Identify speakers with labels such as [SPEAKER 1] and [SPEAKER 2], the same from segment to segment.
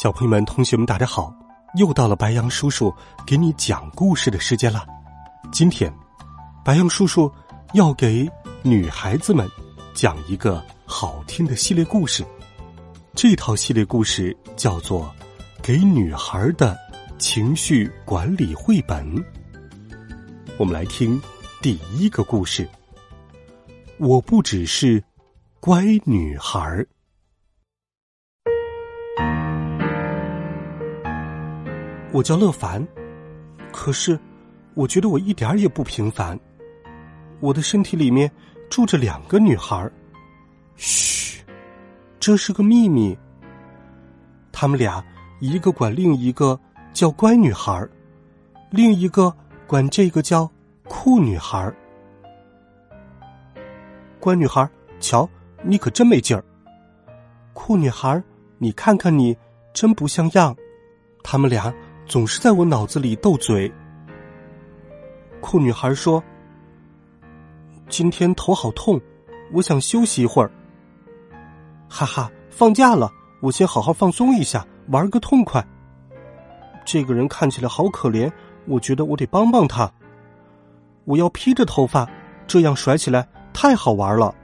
[SPEAKER 1] 小朋友们、同学们，大家好！又到了白羊叔叔给你讲故事的时间了。今天，白羊叔叔要给女孩子们讲一个好听的系列故事。这套系列故事叫做《给女孩的情绪管理绘本》。我们来听第一个故事。我不只是乖女孩儿。我叫乐凡，可是我觉得我一点也不平凡。我的身体里面住着两个女孩。嘘，这是个秘密。他们俩一个管另一个叫乖女孩，另一个管这个叫酷女孩。乖女孩，瞧你可真没劲儿。酷女孩，你看看你，真不像样。他们俩。总是在我脑子里斗嘴。酷女孩说：“今天头好痛，我想休息一会儿。”哈哈，放假了，我先好好放松一下，玩个痛快。这个人看起来好可怜，我觉得我得帮帮他。我要披着头发，这样甩起来太好玩了。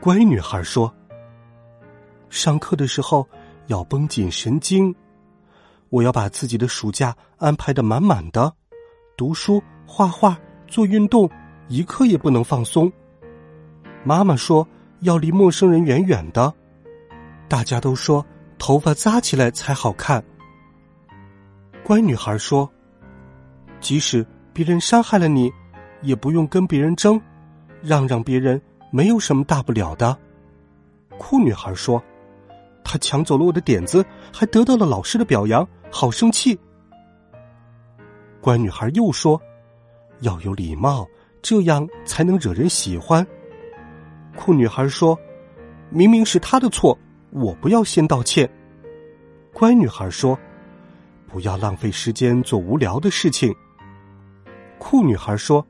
[SPEAKER 1] 乖女孩说：“上课的时候要绷紧神经。”我要把自己的暑假安排的满满的，读书、画画、做运动，一刻也不能放松。妈妈说要离陌生人远远的，大家都说头发扎起来才好看。乖女孩说：“即使别人伤害了你，也不用跟别人争，让让别人没有什么大不了的。”酷女孩说：“他抢走了我的点子，还得到了老师的表扬。”好生气！乖女孩又说：“要有礼貌，这样才能惹人喜欢。”酷女孩说：“明明是他的错，我不要先道歉。”乖女孩说：“不要浪费时间做无聊的事情。”酷女孩说：“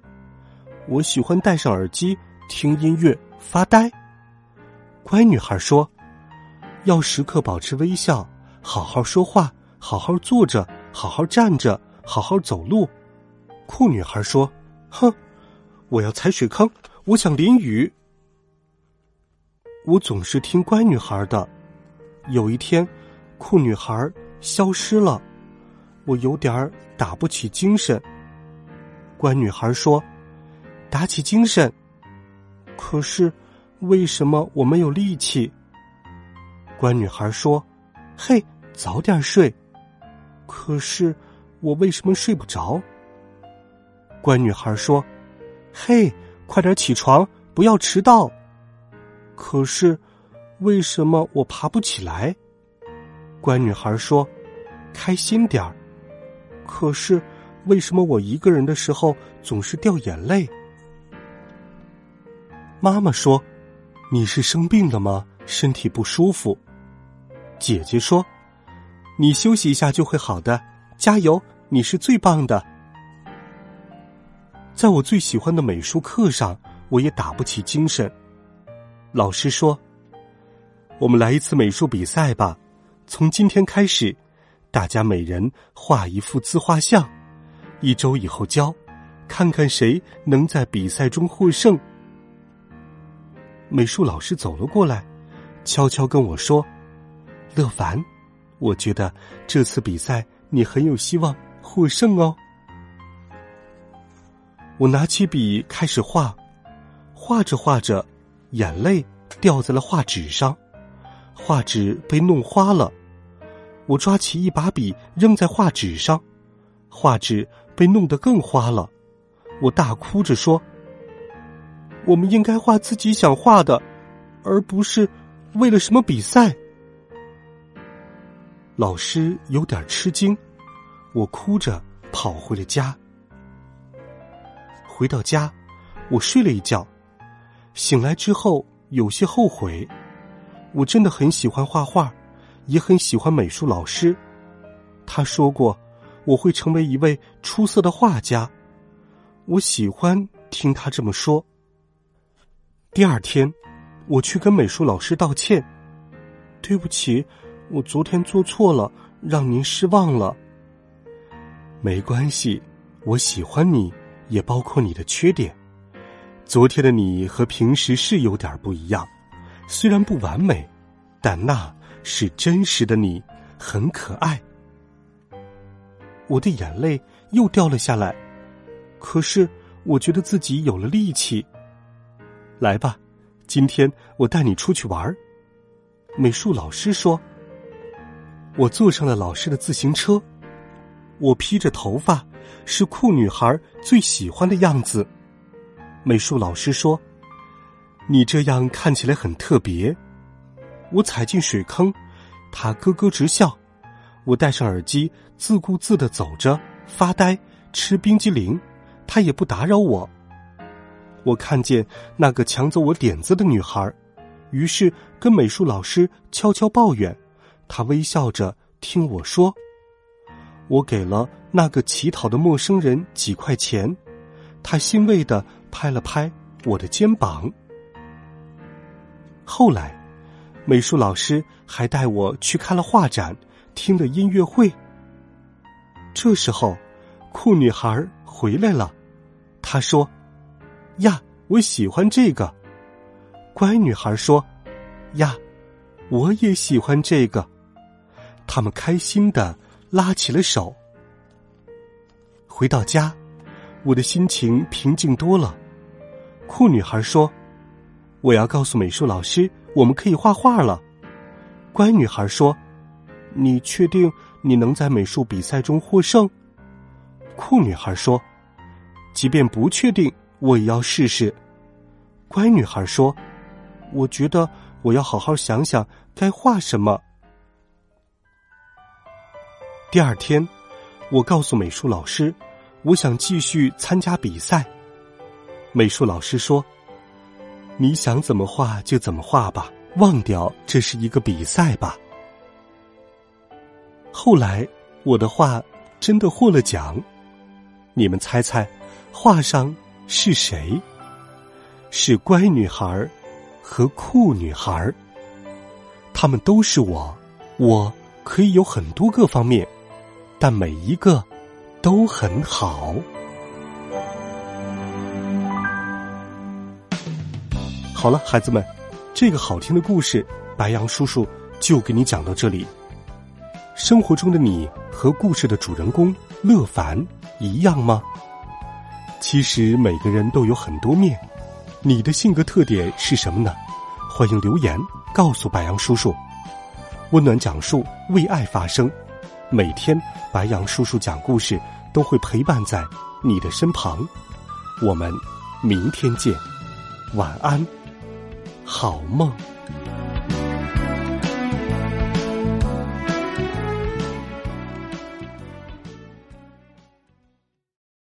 [SPEAKER 1] 我喜欢戴上耳机听音乐发呆。”乖女孩说：“要时刻保持微笑，好好说话。”好好坐着，好好站着，好好走路。酷女孩说：“哼，我要踩水坑，我想淋雨。我总是听乖女孩的。有一天，酷女孩消失了，我有点打不起精神。乖女孩说：‘打起精神。’可是，为什么我没有力气？乖女孩说：‘嘿，早点睡。’”可是，我为什么睡不着？乖女孩说：“嘿，快点起床，不要迟到。”可是，为什么我爬不起来？乖女孩说：“开心点儿。”可是，为什么我一个人的时候总是掉眼泪？妈妈说：“你是生病了吗？身体不舒服？”姐姐说。你休息一下就会好的，加油！你是最棒的。在我最喜欢的美术课上，我也打不起精神。老师说：“我们来一次美术比赛吧，从今天开始，大家每人画一幅自画像，一周以后交，看看谁能在比赛中获胜。”美术老师走了过来，悄悄跟我说：“乐凡。”我觉得这次比赛你很有希望获胜哦。我拿起笔开始画，画着画着，眼泪掉在了画纸上，画纸被弄花了。我抓起一把笔扔在画纸上，画纸被弄得更花了。我大哭着说：“我们应该画自己想画的，而不是为了什么比赛。”老师有点吃惊，我哭着跑回了家。回到家，我睡了一觉，醒来之后有些后悔。我真的很喜欢画画，也很喜欢美术老师。他说过我会成为一位出色的画家，我喜欢听他这么说。第二天，我去跟美术老师道歉，对不起，我昨天做错了，让您失望了。没关系，我喜欢你。也包括你的缺点。昨天的你和平时是有点不一样，虽然不完美，但那是真实的你，很可爱。我的眼泪又掉了下来，可是我觉得自己有了力气。来吧，今天我带你出去玩。美术老师说。我坐上了老师的自行车，我披着头发。是酷女孩最喜欢的样子。美术老师说：“你这样看起来很特别。”我踩进水坑，他咯咯直笑。我戴上耳机，自顾自的走着，发呆，吃冰激凌。他也不打扰我。我看见那个抢走我点子的女孩，于是跟美术老师悄悄抱怨。他微笑着听我说。我给了那个乞讨的陌生人几块钱，他欣慰的拍了拍我的肩膀。后来，美术老师还带我去看了画展，听了音乐会。这时候，酷女孩回来了，她说：“呀，我喜欢这个。”乖女孩说：“呀，我也喜欢这个。”他们开心的。拉起了手。回到家，我的心情平静多了。酷女孩说：“我要告诉美术老师，我们可以画画了。”乖女孩说：“你确定你能在美术比赛中获胜？”酷女孩说：“即便不确定，我也要试试。”乖女孩说：“我觉得我要好好想想该画什么。”第二天，我告诉美术老师，我想继续参加比赛。美术老师说：“你想怎么画就怎么画吧，忘掉这是一个比赛吧。”后来，我的画真的获了奖。你们猜猜，画上是谁？是乖女孩和酷女孩。他们都是我，我可以有很多个方面。但每一个都很好。好了，孩子们，这个好听的故事，白杨叔叔就给你讲到这里。生活中的你和故事的主人公乐凡一样吗？其实每个人都有很多面，你的性格特点是什么呢？欢迎留言告诉白杨叔叔。温暖讲述，为爱发声。每天，白杨叔叔讲故事都会陪伴在你的身旁。我们明天见，晚安，好梦。